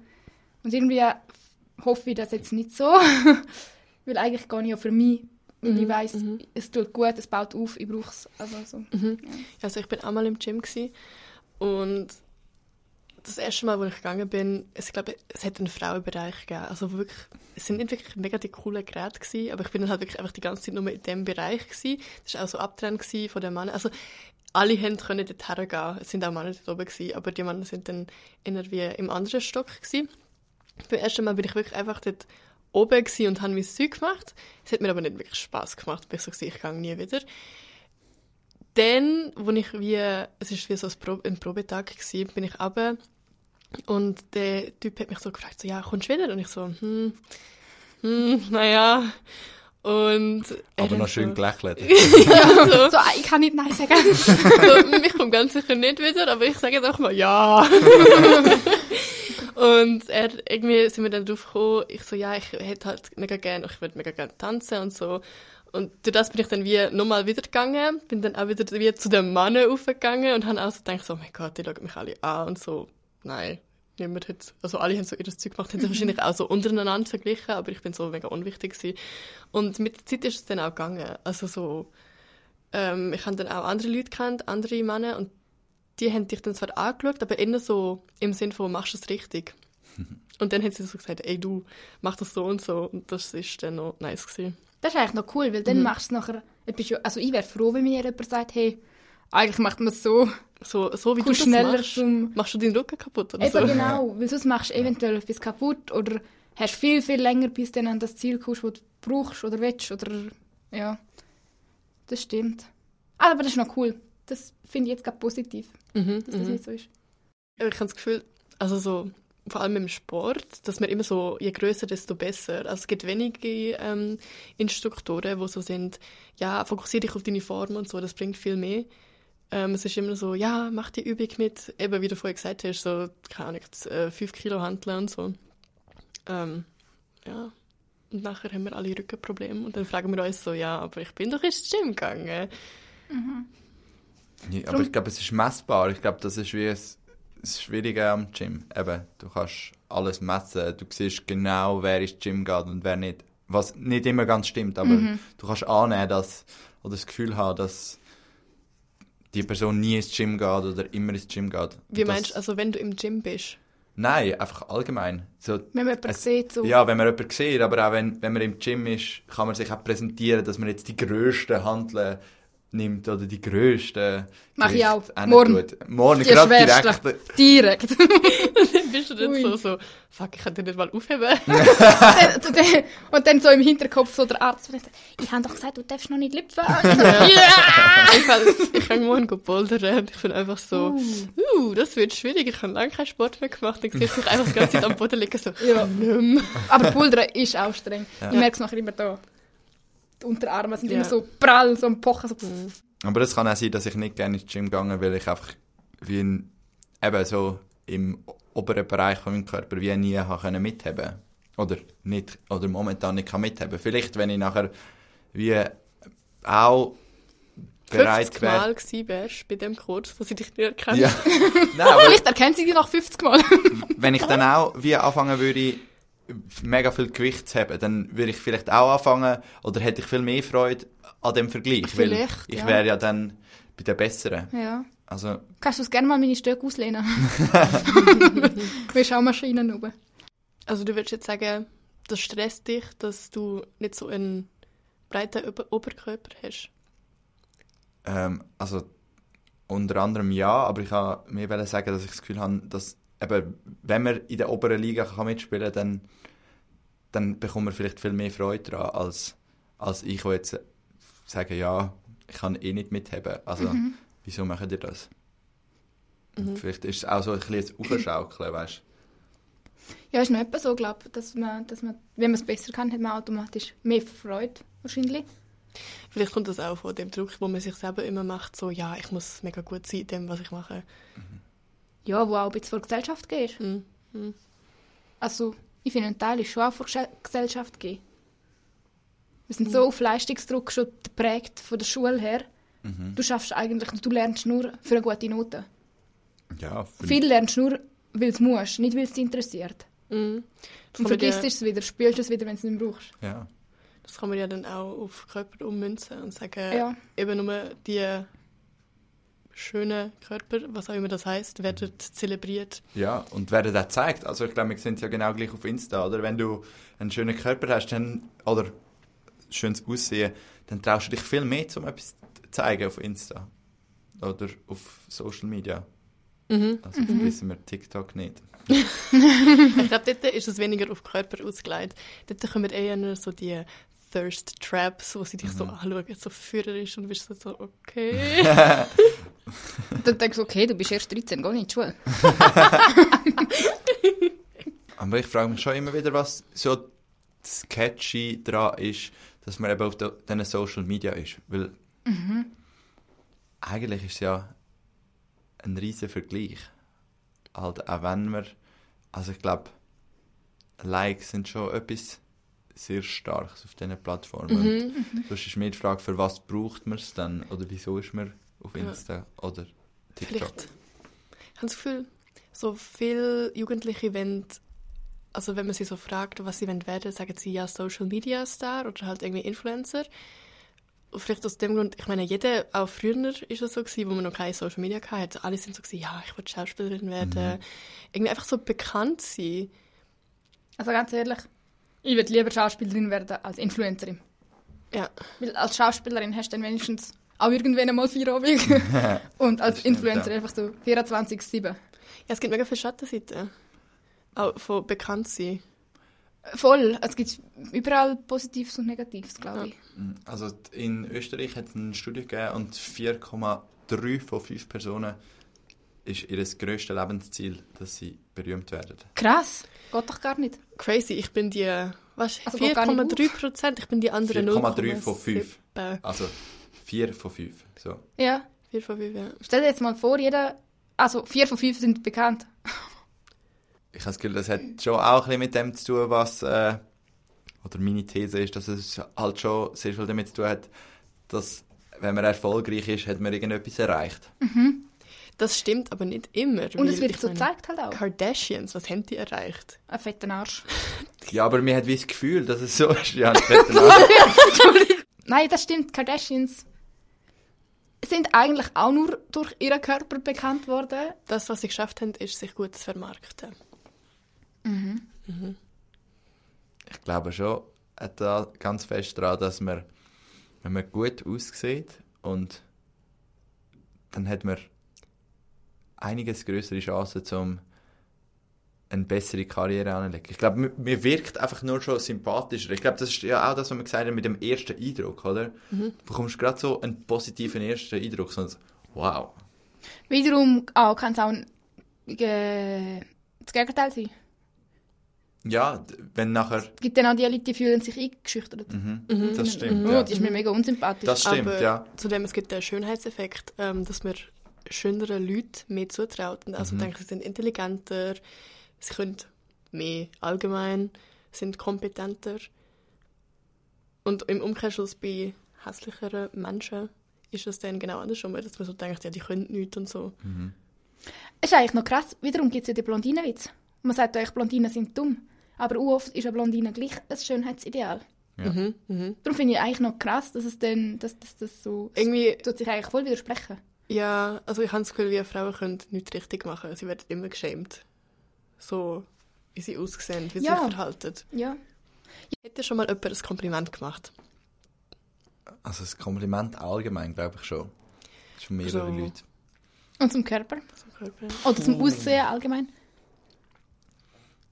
Und irgendwie hoffe ich das jetzt nicht so, *laughs* weil eigentlich gehe ich ja für mich, weil ich weiss, es tut gut, es baut auf, ich brauche es. Also so. Also ich bin einmal im Gym gsi und das erste Mal, wo ich gegangen bin, es, ich glaube, es hat einen Frauenbereich gegeben. Also wirklich, es sind nicht wirklich mega die coolen Geräte gewesen, aber ich bin dann halt wirklich einfach die ganze Zeit nur in dem Bereich gsi. Das war auch so abtrennt gewesen von den Männern. Also alle haben können dort hergehen. Es sind auch Männer dort oben gewesen, aber die Männer sind dann eher wie im anderen Stock gewesen. Beim ersten Mal bin ich wirklich einfach dort oben gewesen und habe mein Zeug gemacht. Es hat mir aber nicht wirklich Spaß gemacht. Bin ich so gewesen, ich gehe nie wieder. Dann, wo ich wie, es ist wie so ein, Pro ein Probetag gewesen, bin ich runter und der Typ hat mich so gefragt, so, ja, kommst du wieder? Und ich so, hm, hm, naja. Und er Aber dann noch schön so, gelächelt. *laughs* ja, so, *laughs* So, ah, ich kann nicht Nein sagen. *laughs* so, ich komme ganz sicher nicht wieder, aber ich sage jetzt auch mal ja. und er, irgendwie sind wir dann drauf gekommen, ich so, ja, ich hätte halt mega gerne, ich würde mega gerne tanzen und so. Und durch das bin ich dann wie nochmal wieder gegangen, bin dann auch wieder wie zu den Männern aufgegangen und habe auch so gedacht, so, oh mein Gott, die schauen mich alle an und so, nein. Niemand hat, also alle haben so ihr Zeug gemacht, haben sich wahrscheinlich auch so untereinander verglichen, aber ich bin so mega unwichtig gewesen. Und mit der Zeit ist es dann auch gegangen. Also so, ähm, ich habe dann auch andere Leute kennt, andere Männer und die haben dich dann zwar angeschaut, aber eher so im Sinn von, machst du es richtig? *laughs* Und dann haben sie so gesagt, ey, du, mach das so und so. Und das ist dann noch nice gewesen. Das ist eigentlich noch cool, weil dann Mhm. machst du es nachher... etwas- Also ich wäre froh, wenn mir jemand sagt, hey, eigentlich macht man es so, So, so wie du das schneller machst, zum... machst du deinen Rücken kaputt oder Eben so. genau, weil sonst machst du eventuell etwas kaputt oder hast viel, viel länger, bis du dann an das Ziel kommst, das du brauchst oder willst oder... Ja, das stimmt. Ah, aber das ist noch cool. Das finde ich jetzt gerade positiv, Mhm, dass das mhm. nicht so ist. Ich habe das Gefühl, also so, vor allem im Sport, dass man immer so, je größer, desto besser. Also es gibt wenige ähm, Instruktoren, die so sind, ja, fokussiere dich auf deine Form und so, das bringt viel mehr. Ähm, es ist immer so, ja, mach die Übung mit, eben wie du vorher gesagt hast, so, keine Ahnung, 5 Kilo Handeln und so. Ähm, ja. Und nachher haben wir alle Rückenprobleme und dann fragen wir uns so, ja, aber ich bin doch ins Gym gegangen. Ja, aber ich glaube, es ist messbar. Ich glaube, das ist wie es das Schwierige am Gym. Eben, du kannst alles messen. Du siehst genau, wer ins Gym geht und wer nicht. Was nicht immer ganz stimmt, aber du kannst annehmen, dass, oder das Gefühl haben, dass die Person nie ins Gym geht oder immer ins Gym geht. Wie das- meinst du, also wenn du im Gym bist? Nein, einfach allgemein. So, Wenn man jemanden Es- sieht, so... Ja, wenn man jemanden sieht, aber auch wenn, wenn man im Gym ist, kann man sich auch präsentieren, dass man jetzt die grössten Handeln nimmt oder die grössten. Mach ich auch. Morgen. tut. Morgen, Die gerade direkt. Direkt. *laughs* dann bist du dann Ui. so, so, fuck, ich kann den nicht mal aufheben. *laughs* und, dann, so im Hinterkopf so der Arzt, der sagt, ich habe doch gesagt, du darfst noch nicht lüpfen. ich kann, ich kann morgen bouldern und ich bin einfach so, uh, das wird schwierig, ich habe lange keinen Sport mehr gemacht. Dann sehe ich mich einfach die ganze Zeit am Boden liegen, so, Ja. Aber Pulver ist auch streng. Ja. Ich merke es nachher immer da. Die Unterarme sind Ja. immer so prall, so am Pochen. So. Aber es kann auch sein, dass ich nicht gerne ins Gym gegangen weil ich einfach wie ein, eben so im oberen Bereich von meinem Körper wie nie habe können mitheben oder nicht oder momentan nicht kann mitheben. Vielleicht, wenn ich nachher wie auch bereit 50 wäre. Mal gewesen wärst bei dem Kurs, wo sie dich nicht erkennen. Ja. *laughs* Nein, aber Vielleicht erkennt sie dich nach 50 Mal. wenn ich dann auch wie anfangen würde, mega viel Gewicht zu haben, dann würde ich vielleicht auch anfangen, oder hätte ich viel mehr Freude an dem Vergleich, weil Vielleicht, ich ja. wäre ja dann bei den Besseren. ja. Also, Kannst du uns gerne mal meine Stöcke auslehnen? *laughs* du bist auch Maschinen oben. Also du würdest jetzt sagen, das stresst dich, dass du nicht so einen breiten Ober Oberkörper hast. ähm, also unter anderem ja, aber ich kann mir sagen, dass ich das Gefühl habe, dass eben, wenn man in der oberen Liga kann mitspielen kann, dann, dann bekommt man vielleicht viel mehr Freude daran, als, als ich, wo jetzt sage, ja, ich kann eh nicht mitheben. Also, wieso machen ihr das? Und Vielleicht ist es auch so ein bisschen Aufschaukeln, weißt Ja, ist noch etwa so, glaube ich, dass man, dass man, wenn man es besser kann, hat man automatisch mehr Freude, wahrscheinlich. Vielleicht kommt das auch von dem Druck, wo man sich selber immer macht, so, ja, ich muss mega gut sein in dem, was ich mache. Ja, wo auch ein bisschen vor die Gesellschaft geht. Mhm. Mhm. Also, ich finde, ein Teil ist schon auch vor die Gesellschaft gehen. Wir sind so auf Leistungsdruck schon geprägt von der Schule her. Du schaffst eigentlich, du lernst nur für eine gute Note. Ja, für- Viel lernst du nur, weil du musst, nicht weil es dich interessiert. Mhm. Das, Und vergisst ja, es wieder, spielst es wieder, wenn du es nicht brauchst. ja. das kann man ja dann auch auf Körper ummünzen und sagen, Ja. eben nur die schönen Körper, was auch immer das heißt, werden zelebriert. Ja, und wer das zeigt, also ich glaube, wir sind ja genau gleich auf Insta, oder? Wenn du einen schönen Körper hast, dann, oder schönes Aussehen, dann traust du dich viel mehr, um etwas zu zeigen auf Insta. Oder auf Social Media. Mhm. Also vergessen wir TikTok nicht. *laughs* Ich glaube, dort ist es weniger auf Körper ausgelegt. Dort kommen eher nur so die Thirst Traps, wo sie dich so anschauen, so verführerisch und du bist so, so okay. *laughs* Dann denkst du, okay, du bist erst 13, geh nicht in die Schule. *laughs* Aber ich frage mich schon immer wieder, was so sketchy daran ist, dass man eben auf diesen Social Media ist. Weil eigentlich ist es ja ein riesen Vergleich. Halt, auch wenn wir, also ich glaube, Likes sind schon etwas sehr Starkes auf diesen Plattformen. Und Sonst ist mir die Frage, für was braucht man es dann? Oder wieso ist man auf Ja. Insta oder TikTok? Vielleicht. Ich habe das Gefühl, so viele Jugendliche wollen, also wenn man sie so fragt, was sie wollen werden, sagen sie ja Social Media Star oder halt irgendwie Influencer. Und vielleicht aus dem Grund, ich meine, jeder, auch früher ist es so gewesen, wo man noch keine Social Media hatte, alle sind so gewesen, ja, ich will Schauspielerin werden. Irgendwie einfach so bekannt sein. Also ganz ehrlich, ich würde lieber Schauspielerin werden als Influencerin. Ja. Weil als Schauspielerin hast du dann wenigstens auch irgendwann einmal vier Abend. *laughs* Und als stimmt, Influencer ja. einfach so 24-7. ja, es gibt mega viele Schattenseiten. Auch von bekannt sein. Voll. Es gibt überall Positives und Negatives, glaube ich. Also in Österreich hat es eine Studie gegeben und 4,3 von 5 Personen ist ihr grösstes Lebensziel, dass sie berühmt werden. Krass. Geht doch gar nicht. Crazy, ich bin die, was, Also geht gar nicht 4,3 Prozent, ich bin die andere 4,3 von 5. 0,7. Also 4 von 5. So. Ja. 4 von 5, ja. Stell dir jetzt mal vor, jeder... Also vier von fünf sind bekannt. Ich habe das Gefühl, das hat schon auch ein bisschen mit dem zu tun, was. Äh, oder meine These ist, dass es halt schon sehr viel damit zu tun hat, dass, wenn man erfolgreich ist, hat man irgendetwas erreicht. Das stimmt aber nicht immer. Und es wird so gezeigt halt auch. Kardashians, was haben die erreicht? Ein fetter Arsch. *laughs* Ja, aber mir hat wie das Gefühl, dass es so ist. Ja, ich hätte auch- Nein, das stimmt. Kardashians sind eigentlich auch nur durch ihren Körper bekannt worden. Das, was sie geschafft haben, ist, sich gut zu vermarkten. ich glaube schon hat da ganz fest daran, dass man, wenn man gut aussieht und dann hat man einiges größere Chancen, um eine bessere Karriere anzulegen. Ich glaube, man- man wirkt einfach nur schon sympathischer. Ich glaube, das ist ja auch das, was wir gesagt haben mit dem ersten Eindruck, oder? Du bekommst gerade so einen positiven ersten Eindruck, so ein wow. Wiederum auch, kann es auch äh, das Gegenteil sein. Ja, wenn nachher... Es gibt dann auch die Leute, die fühlen sich eingeschüchtert. Mhm, das stimmt, Oh, ja. die ist mir mega unsympathisch. Das stimmt, aber ja. zudem, es gibt den Schönheitseffekt, ähm, dass man schöneren Leuten mehr zutraut. Und Also denken, sie sind intelligenter, sie können mehr allgemein, sind kompetenter. Und im Umkehrschluss bei hässlicheren Menschen ist es dann genau andersrum, dass man so denkt, ja, die können nichts und so. ist eigentlich noch krass. Wiederum gibt es ja den Blondinenwitz. Man sagt euch, Blondinen sind dumm. Aber auch oft ist eine Blondine gleich ein Schönheitsideal. Ja. Mhm, mhm. Darum finde ich eigentlich noch krass, dass es dann, dass, dass das so, Irgendwie, tut sich eigentlich voll widersprechen. Ja, also ich habe das Gefühl, wie Frauen können nichts richtig machen. Sie werden immer geschämt. So, wie sie aussehen, wie sie Ja. sich verhalten. Ja. Hätte schon mal jemand ein Kompliment gemacht? Also das Kompliment allgemein, glaube ich schon. Das ist von mehreren So. Leuten. Und zum Körper. zum Körper? Oder zum Aussehen allgemein.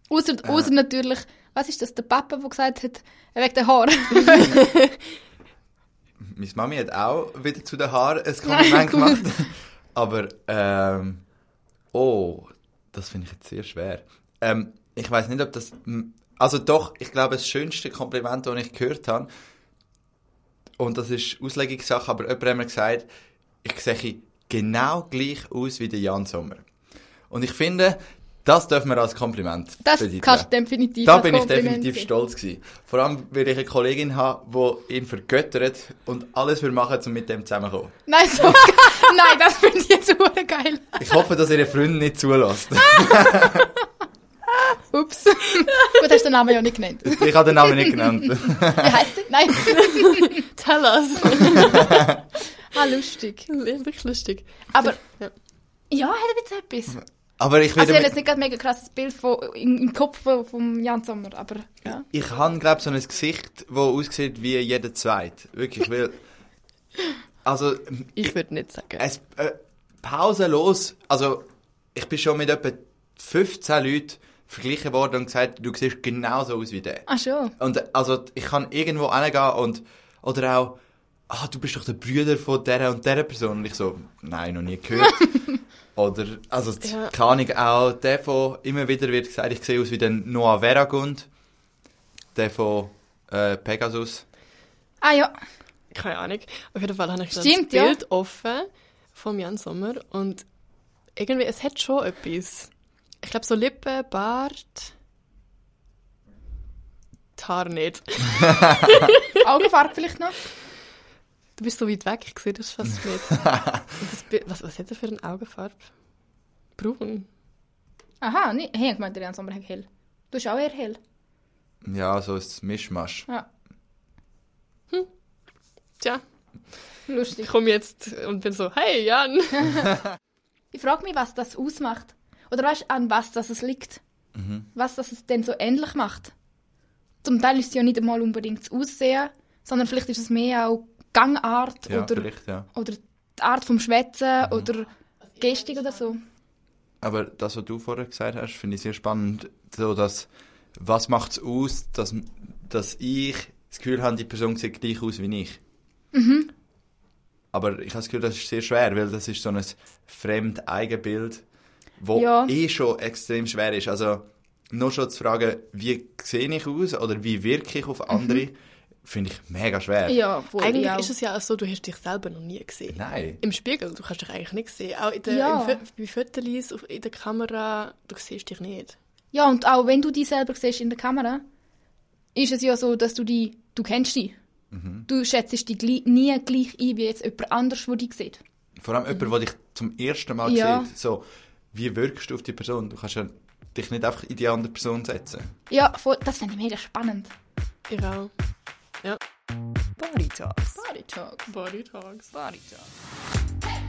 Außer, außer natürlich, was ist das, der Papa, der gesagt hat, wegen der Haare. Meine Mami hat auch wieder zu den Haaren ein *laughs* Kompliment gemacht. *laughs* Aber, ähm, oh, das finde ich jetzt sehr schwer. Ähm, ich weiß nicht, ob das, also doch, ich glaube, das schönste Kompliment, das ich gehört habe, und das ist Auslegungssache, aber jemand hat mir gesagt, ich sehe genau gleich aus wie der Jan Sommer. Und ich finde, das dürfen wir als Kompliment Das betiteln. kannst du definitiv Da bin ich Kompliment definitiv sehen. stolz gewesen. Vor allem, weil ich eine Kollegin habe, die ihn vergöttert und alles für machen, um mit dem zusammenzukommen. Nein, so *laughs* geil. Nein, das finde ich jetzt super geil. Ich hoffe, dass ihre Freundin nicht zulässt. *laughs* Ups. Gut, hast du den Namen ja nicht genannt. ich habe den Namen nicht *laughs* genannt. Wie heißt der? Nein. Tell us! Ah, lustig. Wirklich lustig. Aber, Ja. ja, hat ein bisschen etwas. Aber ich Also, ich habe jetzt nicht gerade mega krasses Bild von, im, im Kopf von, vom Jan Sommer, aber ja. ich habe, glaube so ein Gesicht, das aussieht wie jeder Zweite. Wirklich, weil... *laughs* Also, Ich würde nicht sagen. es, äh, pausenlos, also ich bin schon mit etwa 15 Leuten verglichen worden und gesagt, du siehst genauso aus wie der. Ah, schon. Und also ich kann irgendwo hingehen und oder auch, ah, du bist doch der Bruder von der und der Person. Und ich so, nein, noch nie gehört. *laughs* oder, also, Ja. keine Ahnung, auch der von, immer wieder wird gesagt, ich sehe aus wie der Noah Veragund. Der von äh, Pegasus. Ah, ja. Keine Ahnung. Auf jeden Fall habe ich Stimmt, das ja. Bild offen vom Jan Sommer und irgendwie, es hat schon etwas. Ich glaube, so Lippen, Bart, die Haare nicht. *laughs* *laughs* Augenfarbe vielleicht noch. Du bist so weit weg, ich sehe das fast nicht. *laughs* Das was, was hat er für eine Augenfarbe? Braun. Aha, nee, hey, ich meinte, der Jan Sommer hat hell. Du bist auch eher hell. Ja, so ist Mischmasch. Ja. Tja, Lustig. Ich komme jetzt und bin so, hey Jan. *laughs* Ich frage mich, was das ausmacht. Oder weißt du, an was das es liegt? Was das es denn so ähnlich macht? Zum Teil ist es ja nicht einmal unbedingt das Aussehen, sondern vielleicht ist es mehr auch Gangart Ja, oder, ja. oder die Art vom Schwätzen oder Gestik oder so. Aber das, was du vorher gesagt hast, finde ich sehr spannend. So, dass, was macht es aus, dass, dass ich das Gefühl habe, die Person sieht gleich aus wie ich? Mhm. Aber ich habe das Gefühl, das ist sehr schwer, weil das ist so ein fremd Eigenbild, wo Ja. eh schon extrem schwer ist. Also, nur schon zu fragen, wie sehe ich aus oder wie wirke ich auf andere, finde ich mega schwer. Mhm. Ja, voll. Eigentlich ja. ist es ja auch so, du hast dich selber noch nie gesehen. Nein. Im Spiegel, du kannst dich eigentlich nicht sehen. Auch in der, Ja. im bei Fotos, in der Kamera, du siehst dich nicht. Ja, und auch wenn du dich selber siehst in der Kamera, ist es ja so, dass du die, du kennst die. Du schätzt dich nie gleich ein wie jetzt jemand anders, der dich sieht. Vor allem jemand, der dich zum ersten Mal Ja. sieht. So, wie wirkst du auf die Person? Du kannst ja dich nicht einfach in die andere Person setzen. Ja, voll, das finde ich mega spannend. Ich auch. Yep. Body talks. Body talks. Body talks. Body talks. Hey!